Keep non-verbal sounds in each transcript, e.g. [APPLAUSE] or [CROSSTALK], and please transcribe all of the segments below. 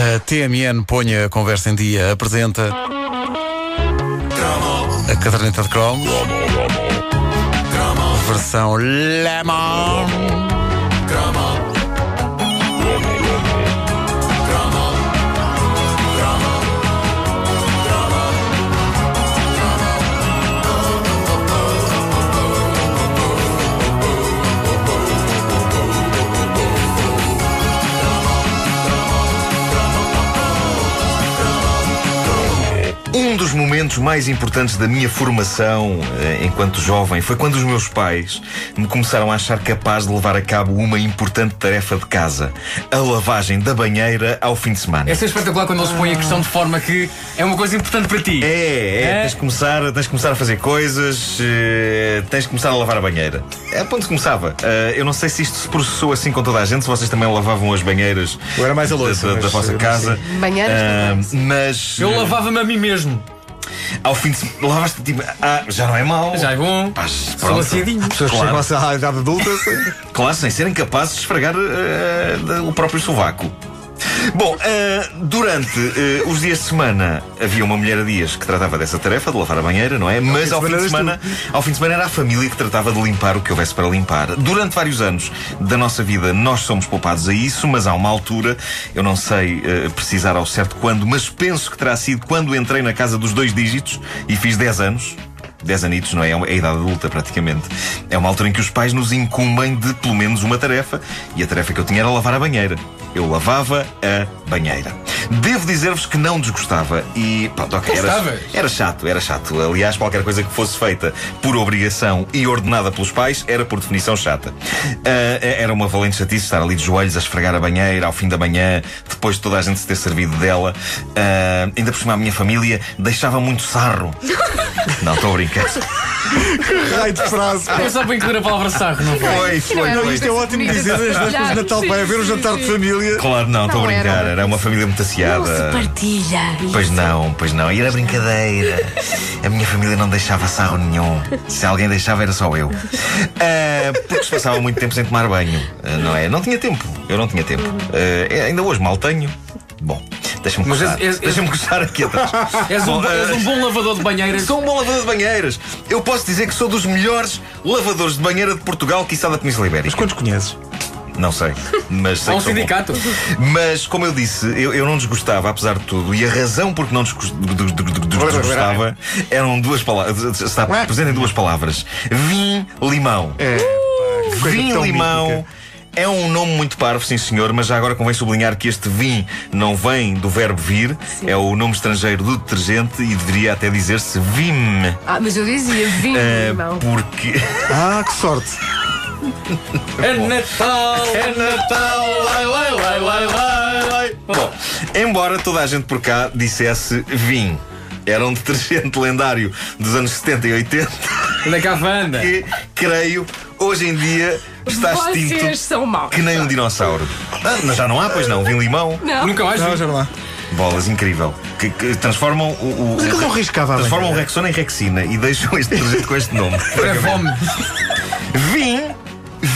A TMN põe a conversa em dia, apresenta a caderneta de Chrome, versão Lemon. Dos momentos mais importantes da minha formação eh, enquanto jovem foi quando os meus pais me começaram a achar capaz de levar a cabo uma importante tarefa de casa: a lavagem da banheira ao fim de semana. É ser espetacular quando eles põem a questão de forma que é uma coisa importante para ti. É, é, É? Tens, de começar, tens de começar a fazer coisas, eh, tens de começar a lavar a banheira. É ponto que começava. Eh, eu não sei se isto se processou assim com toda a gente, se vocês também lavavam as banheiras Eu era mais a da, louça, da- da mas, vossa casa. Banheiras também. mas Eu lavava-me a mim mesmo. Ao fim de semana lavaste tipo, ah, já não é mau. Já é bom. Pá, Sou pronto. aciadinho. Pessoas Claro. que chegam à idade adulta. Claro, sem serem capazes de esfregar da- o próprio sovaco. Bom, eh, durante eh, os dias de semana havia uma mulher a dias que tratava dessa tarefa de lavar a banheira, não é? Mas ao fim de semana ao fim de semana era a família que tratava de limpar o que houvesse para limpar. Durante vários anos da nossa vida nós somos poupados a isso, mas há uma altura, eu não sei eh, precisar ao certo quando, mas penso que terá sido quando entrei na casa dos dois dígitos e fiz 10 anos. 10 anitos, não é? É uma- é a idade adulta, praticamente. É uma altura em que os pais nos incumbem de pelo menos uma tarefa. E a tarefa que eu tinha era lavar a banheira. Eu lavava a banheira. Devo dizer-vos que não desgostava. E pronto, ok. Era, era chato, era chato. Aliás, qualquer coisa que fosse feita por obrigação e ordenada pelos pais era, por definição, chata. Ah, era uma valente chatice estar ali de joelhos a esfregar a banheira ao fim da manhã, depois de toda a gente se ter servido dela. Ah, ainda por cima, a minha família deixava muito sarro. [LAUGHS] Não, estou a brincar. Raio de frase. Foi só para incluir a palavra sarro, não foi? Foi, foi, era foi. Isto é ótimo dizer as de Natal para haver um jantar de família. Claro, não, estou a Não brincar. era. Uma família muito Não se partilha. Pois não, pois não. E era brincadeira. A minha família não deixava sarro nenhum. Se alguém deixava, era só eu. Ah, porque se passava muito tempo sem tomar banho, ah, não é? Não tinha tempo. Eu não tinha tempo. Ah, ainda hoje mal tenho. Bom, deixa-me Mas és- Deixa-me aqui atrás. [LAUGHS] És um, Bom, és um bom lavador de banheiras. Sou um bom lavador de banheiras. Eu posso dizer que sou dos melhores lavadores de banheira de Portugal, quiçá da Península Mas Ibérica. quantos conheces? Não sei, mas sei Há um que sou bom. sindicato. Mas, como eu disse, eu, eu não desgostava, apesar de tudo, e a razão por que não desgos- des- des- des- desgostava eram duas palavras. Está presente em duas palavras: vim, limão. É. Vim, tão limão. mítica. É um nome muito parvo, sim senhor, mas já agora convém sublinhar que este vim não vem do verbo vir, é o nome estrangeiro do detergente e deveria até dizer-se vim. Ah, mas eu dizia vinho, eh, irmão. porque. Ah, que sorte. É Natal, é Natal, lai, lai, lai, lai, lai, lai. Bom, embora toda a gente por cá dissesse vim, era um detergente lendário dos anos 70 e 80 Onde é que creio, hoje em dia está extinto Vocês são maus. que nem um dinossauro. Ah, mas já não há, pois não, vim limão. Não. Nunca mais Não, vi. já não há. Bolas, incrível. Que, que transformam o. o Mas aquilo não o- riscava Transformam o. Rexona em Rexina e deixam este detergente com este nome. [LAUGHS] Para fome. Vim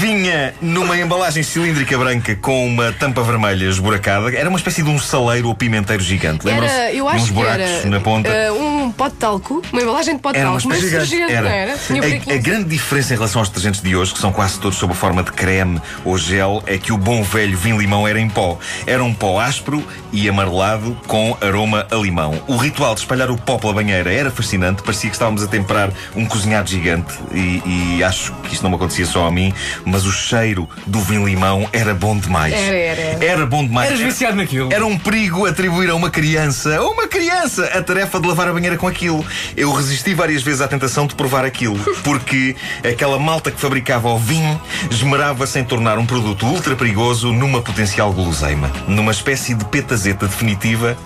vinha numa embalagem cilíndrica branca com uma tampa vermelha esburacada. Era uma espécie de um saleiro ou pimenteiro gigante. Era, eu De uns acho que buracos era na ponta. eh, um pote de talco, uma embalagem de pote de Era talco, mas espécie surgente, não era? A, a grande diferença em relação aos detergentes de hoje, que são quase todos sob a forma de creme ou gel, é que o bom velho vinho-limão era em pó. Era um pó áspero e amarelado com aroma a limão. O ritual de espalhar o pó pela banheira era fascinante, parecia que estávamos a temperar um cozinhado gigante e, e acho que isto não me acontecia só a mim, mas o cheiro do vinho-limão era bom demais. Era, era, era. Era bom demais. Eras viciado naquilo. Era um perigo atribuir a uma criança, a uma criança, a tarefa de lavar a banheira com aquilo. Eu resisti várias vezes à tentação de provar aquilo, [LAUGHS] porque aquela malta que fabricava o vinho esmerava-se em tornar um produto ultra perigoso numa potencial guloseima, numa espécie de petazeta definitiva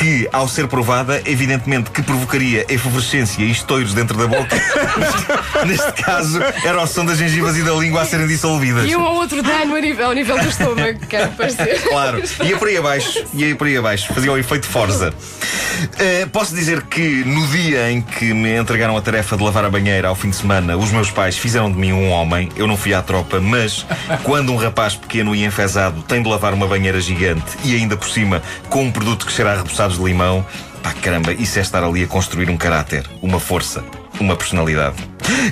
que, ao ser provada, evidentemente que provocaria efervescência e estoiros dentro da boca. [LAUGHS] Neste caso, era o som das gengivas e da língua a serem serem dissolvidas. E um ou outro dano a nível, ao nível do estômago, quero parecer. [LAUGHS] Claro, [LAUGHS] ia por aí abaixo, ia por aí abaixo, fazia o efeito Forza. Uh, posso dizer que no dia em que me entregaram a tarefa de lavar a banheira ao fim de semana, os meus pais fizeram de mim um homem. Eu não fui à tropa, mas quando um rapaz pequeno e enfesado tem de lavar uma banheira gigante e ainda por cima com um produto que cheira a reboçados de limão, pá caramba, isso é estar ali a construir um caráter, uma força, uma personalidade.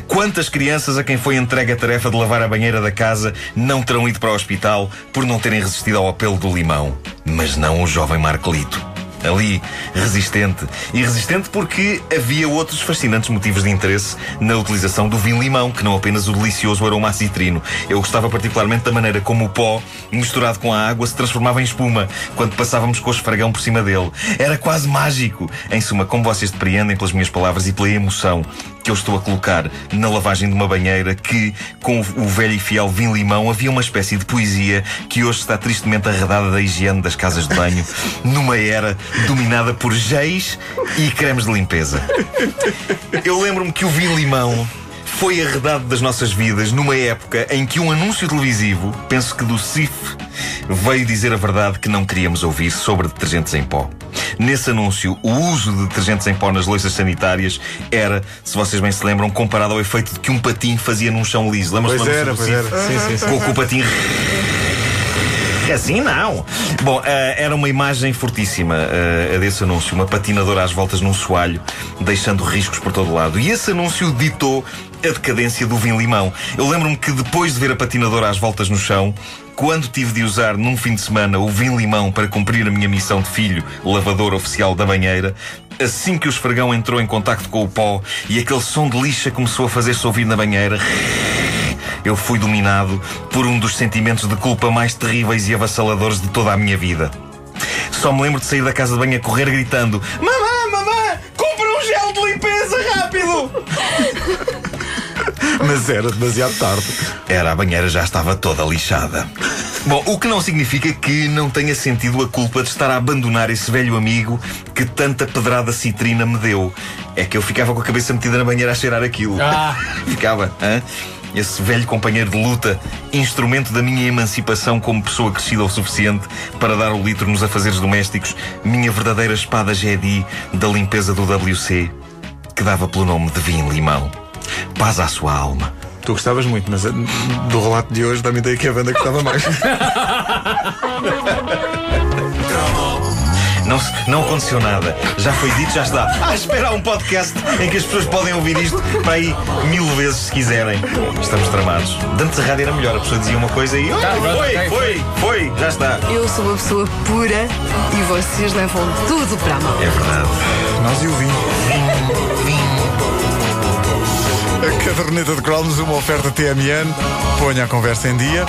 Quantas crianças a quem foi entregue a tarefa de lavar a banheira da casa não terão ido para o hospital por não terem resistido ao apelo do limão? Mas não o jovem Marcolito ali, resistente. E resistente porque havia outros fascinantes motivos de interesse na utilização do vinho-limão, que não apenas o delicioso aroma citrino. Eu gostava particularmente da maneira como o pó, misturado com a água, se transformava em espuma quando passávamos com o esfregão por cima dele. Era quase mágico. Em suma, como vocês depreendem pelas minhas palavras e pela emoção que eu estou a colocar na lavagem de uma banheira que, com o velho e fiel vinho-limão, havia uma espécie de poesia que hoje está tristemente arredada da higiene das casas de banho, [LAUGHS] numa era dominada por geis e cremes de limpeza. Eu lembro-me que o vinho-limão foi arredado das nossas vidas numa época em que um anúncio televisivo, penso que do CIF, veio dizer a verdade que não queríamos ouvir sobre detergentes em pó. Nesse anúncio, o uso de detergentes em pó nas louças sanitárias era, se vocês bem se lembram, comparado ao efeito de que um patinho fazia num chão liso. Lembram-se do era, do CIF? era. Sim, sim, sim. Com, com o patinho. Assim não. Bom, eh, era uma imagem fortíssima eh, a desse anúncio. Uma patinadora às voltas num soalho, deixando riscos por todo lado. E esse anúncio ditou a decadência do vinho-limão. Eu lembro-me que depois de ver a patinadora às voltas no chão, quando tive de usar num fim de semana o vinho-limão para cumprir a minha missão de filho, lavador oficial da banheira, assim que o esfregão entrou em contacto com o pó e aquele som de lixa começou a fazer-se ouvir na banheira, eu fui dominado por um dos sentimentos de culpa mais terríveis e avassaladores de toda a minha vida. Só me lembro de sair da casa de banho a correr gritando: Mamã, mamã, compra um gel de limpeza rápido! [LAUGHS] Mas era demasiado tarde. Era, a banheira já estava toda lixada. Bom, o que não significa que não tenha sentido a culpa de estar a abandonar esse velho amigo que tanta pedrada citrina me deu. É que eu ficava com a cabeça metida na banheira a cheirar aquilo. Ah. [LAUGHS] Ficava, hã? Esse velho companheiro de luta, instrumento da minha emancipação como pessoa crescida o suficiente para dar o litro nos afazeres domésticos, minha verdadeira espada Jedi da limpeza do WC, que dava pelo nome de vinho limão. Paz à sua alma. Tu gostavas muito, mas eh, do relato de hoje dá-me ideia que a banda gostava mais. [LAUGHS] Não, não aconteceu nada. Já foi dito, já está. Ah, espera há um podcast em que as pessoas podem ouvir isto para aí mil vezes se quiserem. Estamos tramados. A rádio era melhor, a pessoa dizia uma coisa e. "Ah, Tá, foi, ok, foi, foi, já está. Eu sou uma pessoa pura e vocês levam tudo para a mão. É verdade. Nós e o vinho. A caderneta de cromos, uma oferta TMN. Ponha a conversa em dia.